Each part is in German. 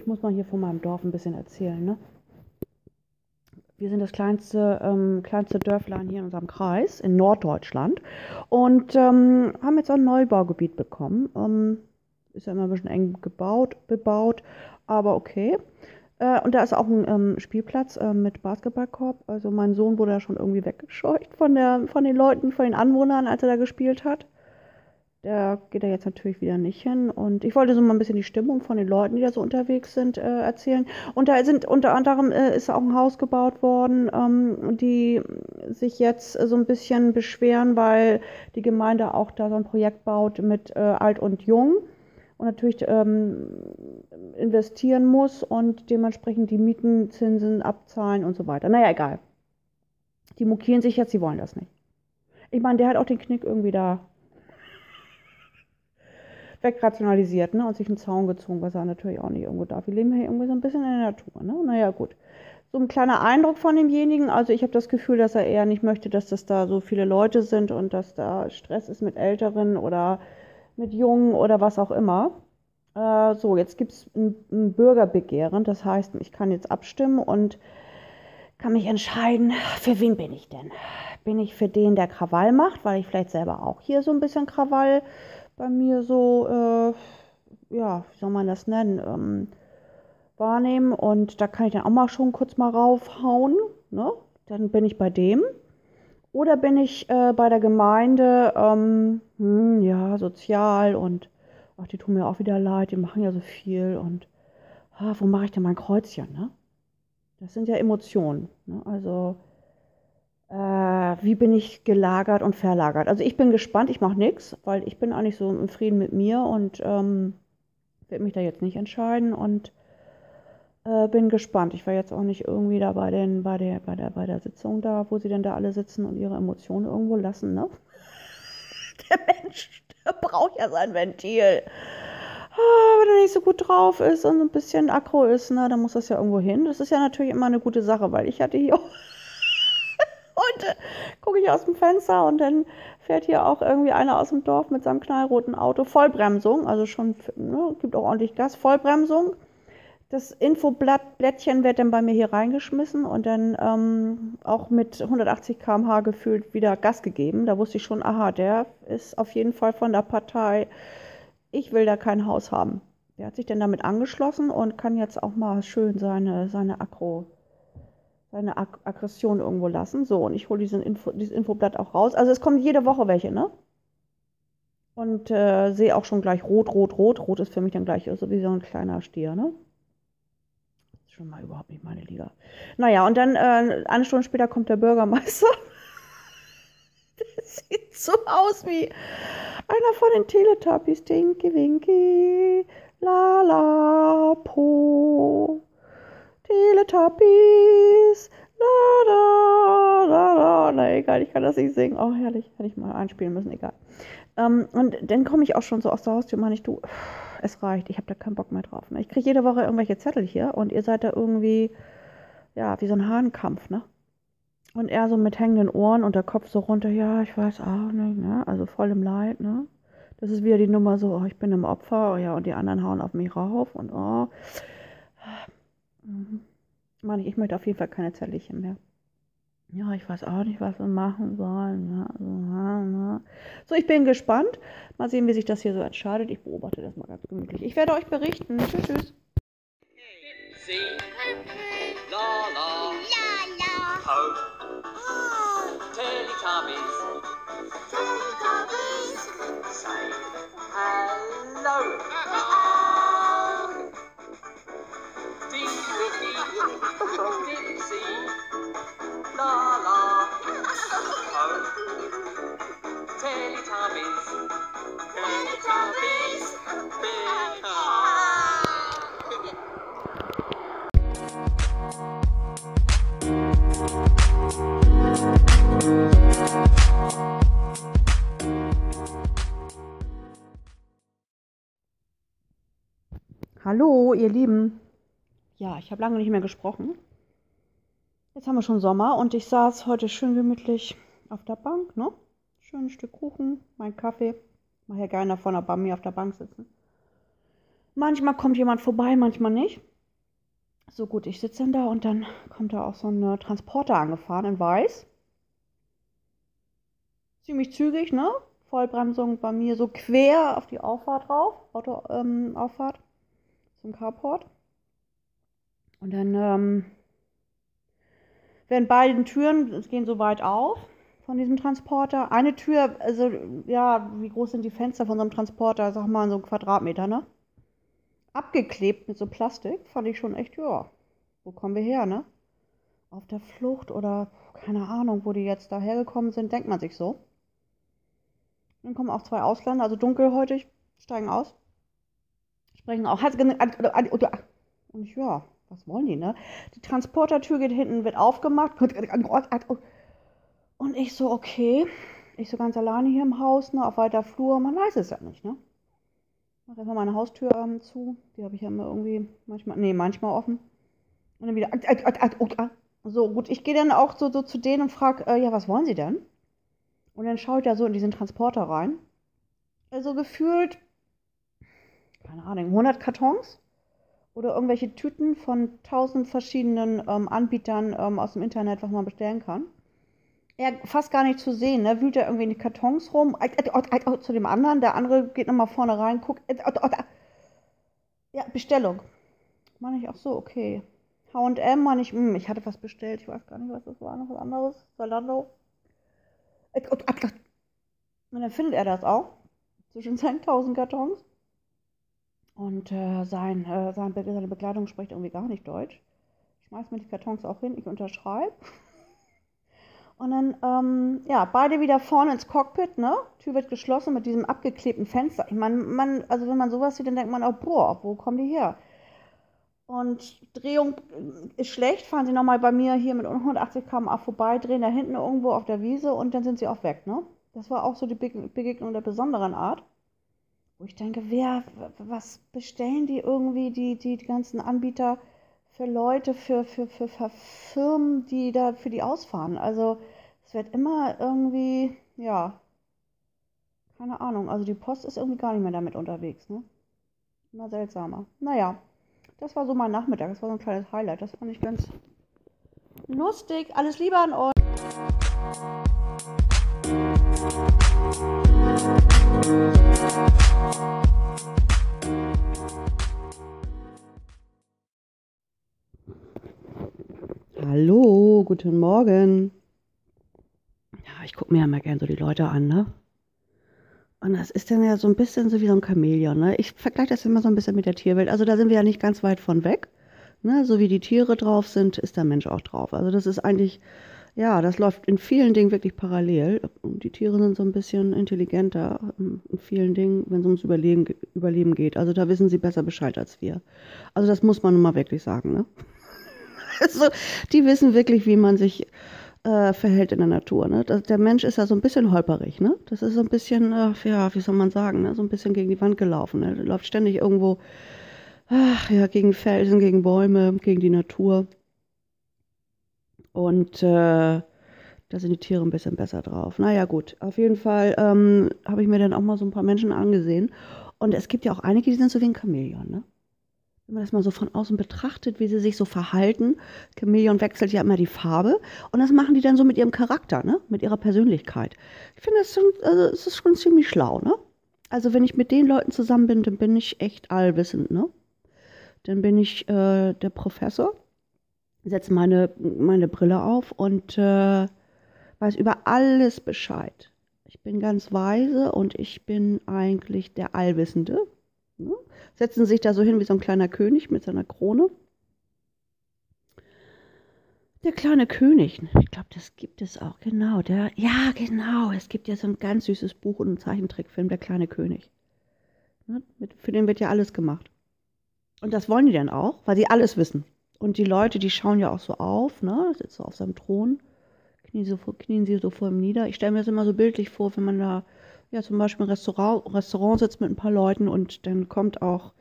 ich muss mal hier von meinem Dorf ein bisschen erzählen, ne? Wir sind das kleinste, ähm, kleinste Dörflein hier in unserem Kreis in Norddeutschland und ähm, haben jetzt ein Neubaugebiet bekommen. Ähm, ist ja immer ein bisschen eng gebaut, bebaut, aber okay. Äh, und da ist auch ein ähm, Spielplatz äh, mit Basketballkorb. Also mein Sohn wurde da schon irgendwie weggescheucht von der, von den Leuten, von den Anwohnern, als er da gespielt hat. Da geht er jetzt natürlich wieder nicht hin. Und ich wollte so mal ein bisschen die Stimmung von den Leuten, die da so unterwegs sind, äh, erzählen. Und da sind unter anderem äh, ist auch ein Haus gebaut worden, ähm, die sich jetzt so ein bisschen beschweren, weil die Gemeinde auch da so ein Projekt baut mit äh, Alt und Jung und natürlich ähm, investieren muss und dementsprechend die Mietenzinsen abzahlen und so weiter. Naja, egal. Die mokieren sich jetzt, sie wollen das nicht. Ich meine, der hat auch den Knick irgendwie da wegrationalisiert ne, und sich einen Zaun gezogen, was er natürlich auch nicht irgendwo darf. Wir leben hier irgendwie so ein bisschen in der Natur. Ne? Naja, gut. So ein kleiner Eindruck von demjenigen. Also ich habe das Gefühl, dass er eher nicht möchte, dass das da so viele Leute sind und dass da Stress ist mit Älteren oder mit Jungen oder was auch immer. Äh, so, jetzt gibt es ein, ein Bürgerbegehren. Das heißt, ich kann jetzt abstimmen und kann mich entscheiden, für wen bin ich denn? Bin ich für den, der Krawall macht, weil ich vielleicht selber auch hier so ein bisschen Krawall bei mir so, äh, ja, wie soll man das nennen, ähm, wahrnehmen. Und da kann ich dann auch mal schon kurz mal raufhauen. Ne? Dann bin ich bei dem. Oder bin ich äh, bei der Gemeinde, ähm, hm, ja, sozial und ach, die tun mir auch wieder leid, die machen ja so viel und ah, wo mache ich denn mein Kreuzchen, ne? Das sind ja Emotionen. Ne? Also äh, wie bin ich gelagert und verlagert. Also ich bin gespannt, ich mache nichts, weil ich bin eigentlich so im Frieden mit mir und ähm, werde mich da jetzt nicht entscheiden und äh, bin gespannt. Ich war jetzt auch nicht irgendwie da bei, den, bei, der, bei, der, bei der Sitzung da, wo sie denn da alle sitzen und ihre Emotionen irgendwo lassen, ne? Der Mensch, der braucht ja sein Ventil. Ah, wenn er nicht so gut drauf ist und ein bisschen aggro ist, ne, dann muss das ja irgendwo hin. Das ist ja natürlich immer eine gute Sache, weil ich hatte hier heute gucke aus dem Fenster und dann fährt hier auch irgendwie einer aus dem Dorf mit seinem knallroten Auto. Vollbremsung, also schon, ne, gibt auch ordentlich Gas. Vollbremsung. Das Infoblattchen wird dann bei mir hier reingeschmissen und dann ähm, auch mit 180 km/h gefühlt wieder Gas gegeben. Da wusste ich schon, aha, der ist auf jeden Fall von der Partei, ich will da kein Haus haben. Der hat sich dann damit angeschlossen und kann jetzt auch mal schön seine, seine Akro seine Ag Aggression irgendwo lassen. So, und ich hole diesen Info, dieses Infoblatt auch raus. Also es kommen jede Woche welche, ne? Und äh, sehe auch schon gleich rot, rot, rot. Rot ist für mich dann gleich so wie so ein kleiner Stier, ne? Ist schon mal überhaupt nicht meine Liga. Naja, und dann äh, eine Stunde später kommt der Bürgermeister. der sieht so aus wie einer von den Teletubbies. Tinky Winky, la la po. Teletubbies. La, la, la, la. Na egal, ich kann das nicht singen. Oh, herrlich. Hätte ich mal einspielen müssen, egal. Ähm, und dann komme ich auch schon so aus der Haustür meine ich, du, es reicht, ich habe da keinen Bock mehr drauf. Ne? Ich kriege jede Woche irgendwelche Zettel hier und ihr seid da irgendwie, ja, wie so ein Hahnkampf, ne? Und er so mit hängenden Ohren und der Kopf so runter, ja, ich weiß auch nicht, ne? Also voll im Leid, ne? Das ist wieder die Nummer so, oh, ich bin im Opfer, oh, ja, und die anderen hauen auf mich rauf und oh. Mhm. Mann, ich möchte auf jeden Fall keine Zerlichen mehr. Ja, ich weiß auch nicht, was wir machen sollen. Ja, also, ja, so, ich bin gespannt. Mal sehen, wie sich das hier so entscheidet. Ich beobachte das mal ganz gemütlich. Ich werde euch berichten. Tschüss, tschüss. See, Hallo, ihr Lieben. Ja, ich habe lange nicht mehr gesprochen. Jetzt haben wir schon Sommer und ich saß heute schön gemütlich auf der Bank, ne? Schön ein Stück Kuchen, mein Kaffee. Mach ja gerne aber bei mir auf der Bank sitzen. Manchmal kommt jemand vorbei, manchmal nicht. So gut, ich sitze dann da und dann kommt da auch so ein Transporter angefahren in weiß. Ziemlich zügig, ne? Vollbremsung bei mir so quer auf die Auffahrt drauf, Auto, ähm, zum Carport. Und dann ähm, werden beide Türen, es gehen so weit auf von diesem Transporter. Eine Tür, also ja, wie groß sind die Fenster von so einem Transporter? Sag mal so ein Quadratmeter, ne? Abgeklebt mit so Plastik, fand ich schon echt, ja, wo kommen wir her, ne? Auf der Flucht oder keine Ahnung, wo die jetzt da hergekommen sind, denkt man sich so. Dann kommen auch zwei Ausländer, also dunkelhäutig, steigen aus. Sprechen auch. Und ich, ja, was wollen die, ne? Die Transportertür geht hinten, wird aufgemacht. Und ich so, okay. Ich so ganz alleine hier im Haus, ne, auf weiter Flur. Man weiß es ja nicht, ne? Mach erstmal meine Haustür ähm, zu. Die habe ich ja immer irgendwie manchmal, nee, manchmal offen. Und dann wieder. So, gut, ich gehe dann auch so, so zu denen und frage, äh, ja, was wollen sie denn? Und dann schaue ich da so in diesen Transporter rein. Also gefühlt, keine Ahnung, 100 Kartons oder irgendwelche Tüten von 1000 verschiedenen ähm, Anbietern ähm, aus dem Internet, was man bestellen kann. Ja, fast gar nicht zu sehen, ne? Wühlt er irgendwie in die Kartons rum, zu dem anderen, der andere geht nochmal vorne rein, guckt. Ja, Bestellung. Meine ich auch so, okay. HM, meine ich, hm, ich hatte was bestellt, ich weiß gar nicht, was das war, noch was anderes. Zalando. Und dann findet er das auch zwischen seinen 1000 Kartons. Und äh, sein, äh, seine Bekleidung spricht irgendwie gar nicht Deutsch. Schmeißt mir die Kartons auch hin, ich unterschreibe. Und dann, ähm, ja, beide wieder vorne ins Cockpit, ne? Tür wird geschlossen mit diesem abgeklebten Fenster. Ich meine, man, also wenn man sowas sieht, dann denkt man auch, boah, wo kommen die her? Und Drehung ist schlecht, fahren sie nochmal bei mir hier mit 180 km/h vorbei, drehen da hinten irgendwo auf der Wiese und dann sind sie auch weg, ne? Das war auch so die Begegnung der besonderen Art. Wo ich denke, wer, was bestellen die irgendwie, die, die, ganzen Anbieter für Leute, für, für, für, für Firmen, die da für die ausfahren? Also es wird immer irgendwie, ja, keine Ahnung. Also die Post ist irgendwie gar nicht mehr damit unterwegs, ne? Immer seltsamer. Naja, das war so mein Nachmittag. Das war so ein kleines Highlight. Das fand ich ganz lustig. Alles Liebe an euch. Guten Morgen. Ja, ich gucke mir ja mal gerne so die Leute an, ne? Und das ist dann ja so ein bisschen so wie so ein Chamäleon, ne? Ich vergleiche das immer so ein bisschen mit der Tierwelt. Also da sind wir ja nicht ganz weit von weg. Ne? So wie die Tiere drauf sind, ist der Mensch auch drauf. Also das ist eigentlich, ja, das läuft in vielen Dingen wirklich parallel. Die Tiere sind so ein bisschen intelligenter in vielen Dingen, wenn es ums Überleben, Überleben geht. Also da wissen sie besser Bescheid als wir. Also das muss man nun mal wirklich sagen, ne? Also die wissen wirklich, wie man sich äh, verhält in der Natur. Ne? Das, der Mensch ist ja so ein bisschen holperig. Ne? Das ist so ein bisschen, äh, ja, wie soll man sagen, ne? so ein bisschen gegen die Wand gelaufen. Ne? Der läuft ständig irgendwo, ach ja, gegen Felsen, gegen Bäume, gegen die Natur. Und äh, da sind die Tiere ein bisschen besser drauf. Naja, gut. Auf jeden Fall ähm, habe ich mir dann auch mal so ein paar Menschen angesehen. Und es gibt ja auch einige, die sind so wie ein Chamäleon, ne? Wenn man das mal so von außen betrachtet, wie sie sich so verhalten, Chameleon wechselt ja immer die Farbe und das machen die dann so mit ihrem Charakter, ne? mit ihrer Persönlichkeit. Ich finde, das, also, das ist schon ziemlich schlau. Ne? Also wenn ich mit den Leuten zusammen bin, dann bin ich echt allwissend. Ne? Dann bin ich äh, der Professor, setze meine, meine Brille auf und äh, weiß über alles Bescheid. Ich bin ganz weise und ich bin eigentlich der Allwissende. Ne? Setzen sich da so hin wie so ein kleiner König mit seiner Krone. Der kleine König, ich glaube, das gibt es auch, genau. Der, ja, genau, es gibt ja so ein ganz süßes Buch und einen Zeichentrickfilm, Der kleine König. Ne? Mit, für den wird ja alles gemacht. Und das wollen die dann auch, weil sie alles wissen. Und die Leute, die schauen ja auch so auf, ne? Sitzt so auf seinem Thron, knien, so, knien sie so vor ihm nieder. Ich stelle mir das immer so bildlich vor, wenn man da ja zum Beispiel im Restaurant, Restaurant sitzt mit ein paar Leuten und dann kommt auch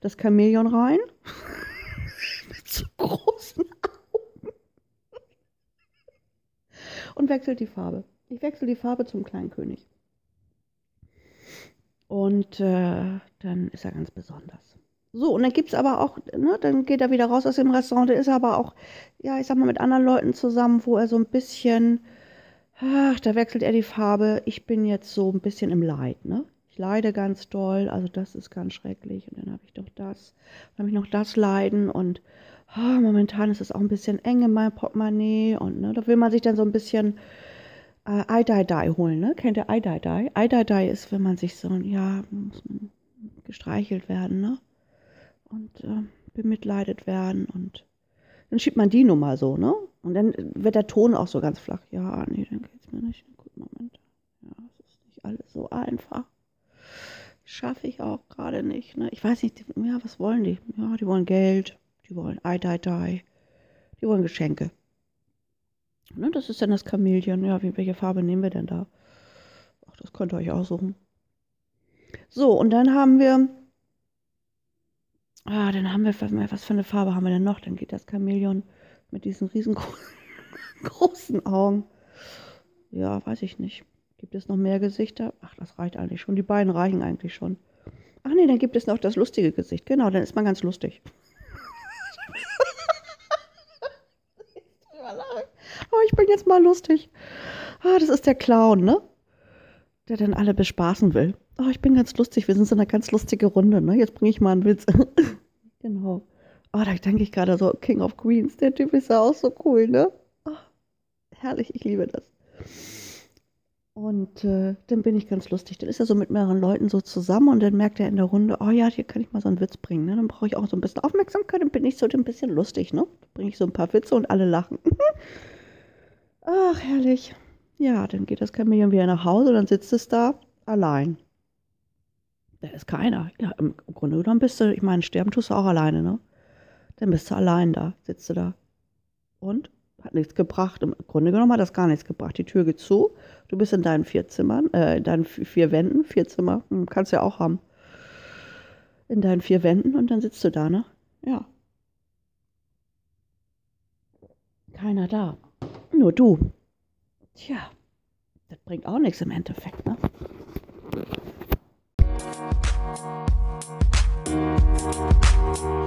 das Chamäleon rein. Mit so großen Augen. Und wechselt die Farbe. Ich wechsle die Farbe zum kleinen König. Und äh, dann ist er ganz besonders. So, und dann gibt es aber auch, ne, dann geht er wieder raus aus dem Restaurant, dann ist er aber auch, ja, ich sag mal, mit anderen Leuten zusammen, wo er so ein bisschen, ach, da wechselt er die Farbe. Ich bin jetzt so ein bisschen im Leid, ne? Ich leide ganz doll, also das ist ganz schrecklich. Und dann habe ich doch das, dann habe ich noch das Leiden und ah, momentan ist es auch ein bisschen eng in meinem Portemonnaie und ne, da will man sich dann so ein bisschen äh, Ai-Dai-Dai holen, ne? Kennt ihr Ai-Dai-Dai? Ai-Dai-Dai ist, wenn man sich so, ja, muss man gestreichelt werden, ne? Und äh, bemitleidet werden und dann schiebt man die Nummer so, ne? Und dann wird der Ton auch so ganz flach. Ja, nee, dann geht's mir nicht. Gut, Moment. Ja, es ist nicht alles so einfach. Schaffe ich auch gerade nicht, ne? Ich weiß nicht, ja, was wollen die? Ja, die wollen Geld, die wollen Ai-Dai-Dai, die wollen Geschenke. Ne, das ist dann das Chamäleon. Ja, welche Farbe nehmen wir denn da? Ach, das könnt ihr euch aussuchen. So, und dann haben wir. Ah, dann haben wir, was für eine Farbe haben wir denn noch? Dann geht das Chamäleon mit diesen riesengroßen Augen. Ja, weiß ich nicht. Gibt es noch mehr Gesichter? Ach, das reicht eigentlich schon. Die beiden reichen eigentlich schon. Ach nee, dann gibt es noch das lustige Gesicht. Genau, dann ist man ganz lustig. Oh, ich bin jetzt mal lustig. Ah, das ist der Clown, ne? Der dann alle bespaßen will. Oh, ich bin ganz lustig. Wir sind so eine ganz lustige Runde, ne? Jetzt bringe ich mal einen Witz. genau. Oh, da denke ich gerade so, King of Queens, der Typ ist ja auch so cool, ne? Oh, herrlich, ich liebe das. Und äh, dann bin ich ganz lustig. Dann ist er so mit mehreren Leuten so zusammen und dann merkt er in der Runde, oh ja, hier kann ich mal so einen Witz bringen. Ne? Dann brauche ich auch so ein bisschen Aufmerksamkeit und bin ich so ein bisschen lustig, ne? Bringe ich so ein paar Witze und alle lachen. Ach, herrlich. Ja, dann geht das Chamäleon wieder nach Hause und dann sitzt es da allein. Da ist keiner. Ja, im Grunde genommen bist du, ich meine, sterben tust du auch alleine, ne? dann bist du allein da, sitzt du da. Und? Hat nichts gebracht. Im Grunde genommen hat das gar nichts gebracht. Die Tür geht zu, du bist in deinen vier Zimmern, äh, in deinen vier Wänden, vier Zimmer, hm, kannst du ja auch haben. In deinen vier Wänden und dann sitzt du da, ne? Ja. Keiner da. Nur du. Tja, das bringt auch nichts im Endeffekt, ne? Thank We'll be right.